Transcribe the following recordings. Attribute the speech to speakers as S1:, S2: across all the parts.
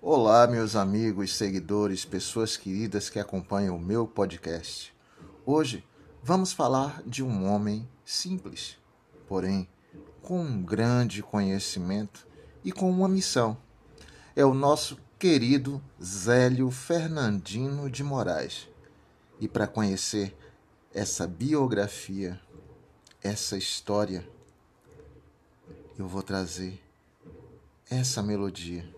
S1: Olá, meus amigos, seguidores, pessoas queridas que acompanham o meu podcast. Hoje vamos falar de um homem simples, porém com um grande conhecimento e com uma missão. É o nosso querido Zélio Fernandino de Moraes. E para conhecer essa biografia, essa história, eu vou trazer essa melodia.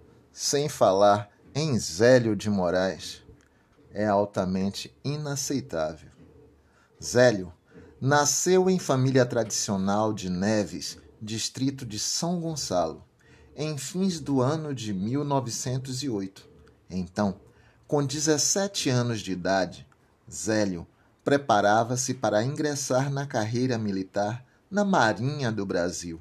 S1: sem falar em Zélio de Moraes é altamente inaceitável. Zélio nasceu em família tradicional de Neves, distrito de São Gonçalo, em fins do ano de 1908. Então, com 17 anos de idade, Zélio preparava-se para ingressar na carreira militar na Marinha do Brasil,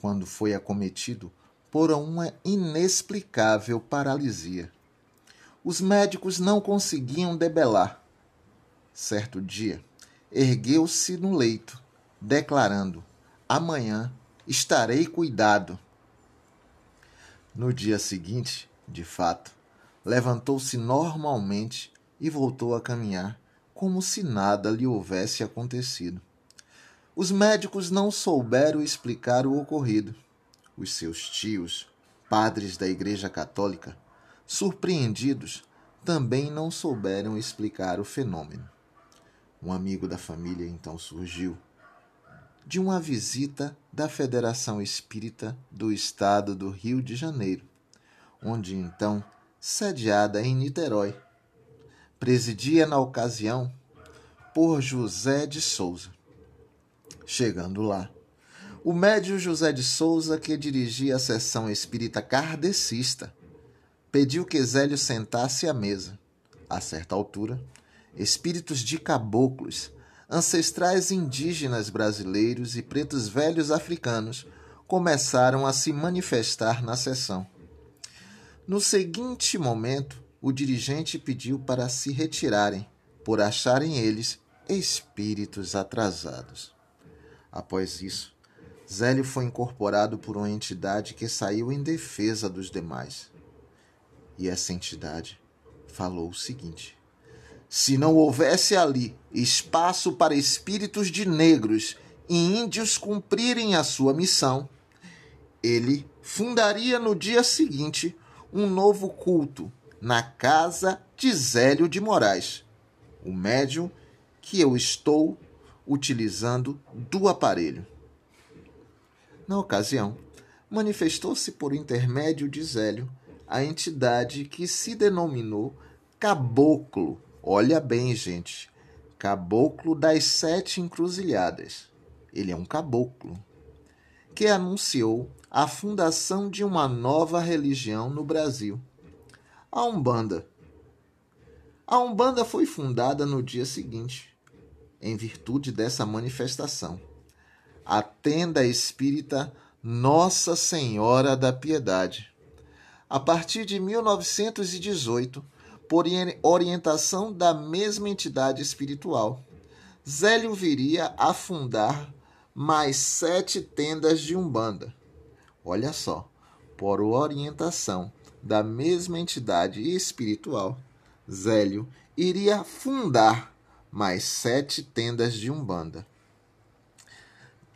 S1: quando foi acometido por uma inexplicável paralisia. Os médicos não conseguiam debelar. Certo dia, ergueu-se no leito, declarando: Amanhã estarei cuidado. No dia seguinte, de fato, levantou-se normalmente e voltou a caminhar como se nada lhe houvesse acontecido. Os médicos não souberam explicar o ocorrido os seus tios, padres da Igreja Católica, surpreendidos, também não souberam explicar o fenômeno. Um amigo da família então surgiu de uma visita da Federação Espírita do Estado do Rio de Janeiro, onde então, sediada em Niterói, presidia na ocasião por José de Souza. Chegando lá, o médio José de Souza, que dirigia a sessão espírita kardecista, pediu que Zélio sentasse à mesa. A certa altura, espíritos de caboclos, ancestrais indígenas brasileiros e pretos velhos africanos começaram a se manifestar na sessão. No seguinte momento, o dirigente pediu para se retirarem, por acharem eles espíritos atrasados. Após isso, Zélio foi incorporado por uma entidade que saiu em defesa dos demais. E essa entidade falou o seguinte: se não houvesse ali espaço para espíritos de negros e índios cumprirem a sua missão, ele fundaria no dia seguinte um novo culto na casa de Zélio de Moraes, o médium que eu estou utilizando do aparelho. Na ocasião, manifestou-se por intermédio de Zélio a entidade que se denominou Caboclo. Olha bem, gente. Caboclo das Sete Encruzilhadas. Ele é um caboclo. Que anunciou a fundação de uma nova religião no Brasil, a Umbanda. A Umbanda foi fundada no dia seguinte, em virtude dessa manifestação a tenda espírita Nossa Senhora da Piedade. A partir de 1918, por orientação da mesma entidade espiritual, Zélio viria a fundar mais sete tendas de Umbanda. Olha só, por orientação da mesma entidade espiritual, Zélio iria fundar mais sete tendas de Umbanda.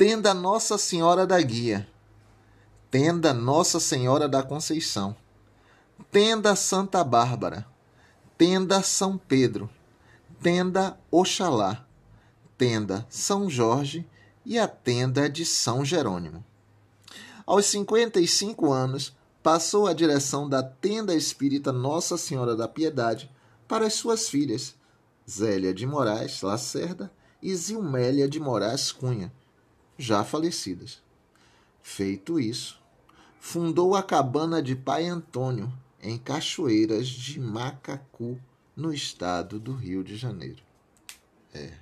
S1: Tenda Nossa Senhora da Guia, Tenda Nossa Senhora da Conceição, Tenda Santa Bárbara, Tenda São Pedro, Tenda Oxalá, Tenda São Jorge e a Tenda de São Jerônimo. Aos 55 anos, passou a direção da Tenda Espírita Nossa Senhora da Piedade para as suas filhas, Zélia de Moraes Lacerda e Zilmélia de Moraes Cunha, já falecidas. Feito isso, fundou a cabana de Pai Antônio, em Cachoeiras de Macacu, no estado do Rio de Janeiro. É.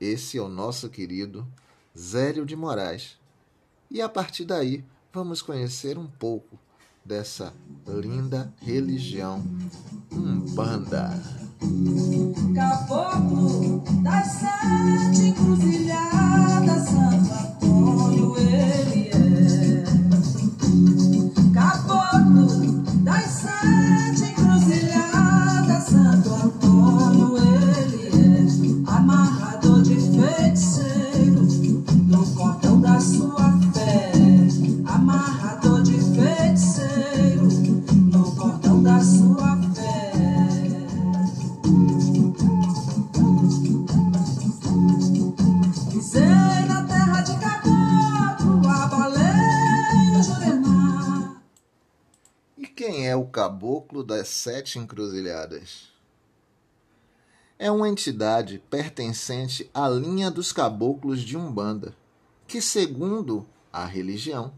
S1: Esse é o nosso querido Zélio de Moraes. E a partir daí, vamos conhecer um pouco dessa linda religião Umbanda.
S2: Caboclo das sete encruzilhadas, Santo Antônio ele caboclo das sete encruzilhadas? É
S1: uma entidade pertencente à linha dos caboclos de Umbanda, que, segundo a religião,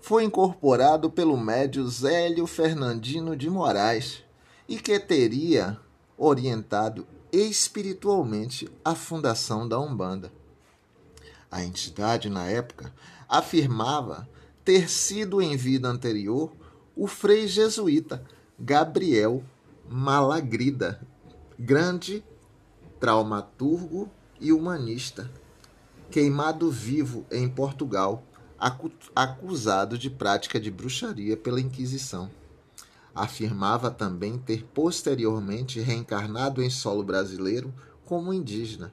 S1: foi incorporado pelo médio Zélio Fernandino de Moraes e que teria orientado espiritualmente a fundação da Umbanda. A entidade, na época, afirmava ter sido em vida anterior o frei jesuíta Gabriel Malagrida, grande traumaturgo e humanista, queimado vivo em Portugal, acu- acusado de prática de bruxaria pela Inquisição. Afirmava também ter posteriormente reencarnado em solo brasileiro como indígena.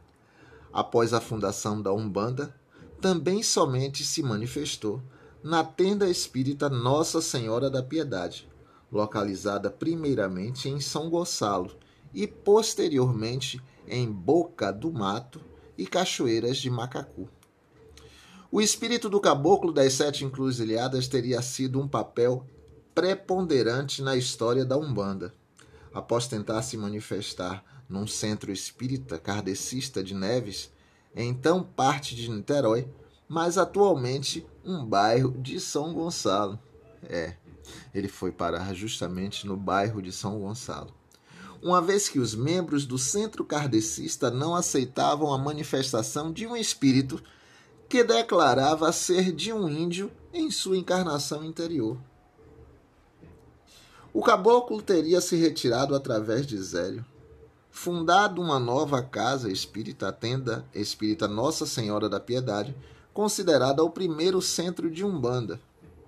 S1: Após a fundação da Umbanda, também somente se manifestou na tenda espírita Nossa Senhora da Piedade, localizada primeiramente em São Gonçalo e posteriormente em Boca do Mato e Cachoeiras de Macacu. O espírito do caboclo das sete encruzilhadas teria sido um papel preponderante na história da Umbanda. Após tentar se manifestar num centro espírita kardecista de Neves, então parte de Niterói, mas atualmente um bairro de São Gonçalo. É, ele foi parar justamente no bairro de São Gonçalo. Uma vez que os membros do centro kardecista não aceitavam a manifestação de um espírito que declarava ser de um índio em sua encarnação interior. O caboclo teria se retirado através de Zélio, fundado uma nova casa espírita, tenda espírita Nossa Senhora da Piedade, considerada o primeiro centro de Umbanda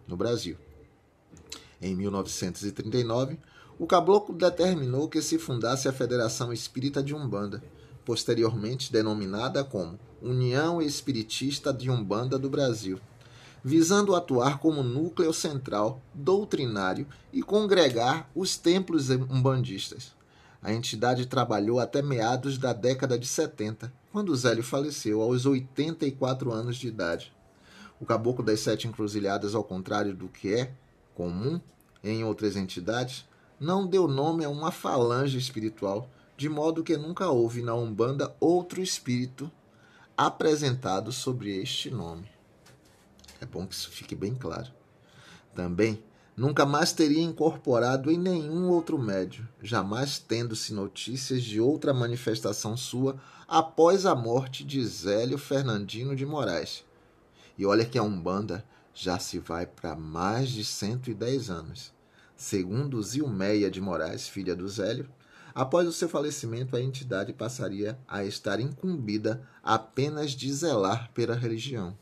S1: no Brasil. Em 1939, o caboclo determinou que se fundasse a Federação Espírita de Umbanda, posteriormente denominada como União Espiritista de Umbanda do Brasil, visando atuar como núcleo central, doutrinário e congregar os templos umbandistas. A entidade trabalhou até meados da década de 70, quando Zélio faleceu aos 84 anos de idade. O Caboclo das Sete Encruzilhadas, ao contrário do que é comum em outras entidades, não deu nome a uma falange espiritual, de modo que nunca houve na Umbanda outro espírito apresentado sobre este nome. É bom que isso fique bem claro. Também nunca mais teria incorporado em nenhum outro médio, jamais tendo-se notícias de outra manifestação sua após a morte de Zélio Fernandino de Moraes. E olha que a Umbanda já se vai para mais de 110 anos. Segundo Zilmeia de Moraes, filha do Zélio, após o seu falecimento a entidade passaria a estar incumbida apenas de zelar pela religião.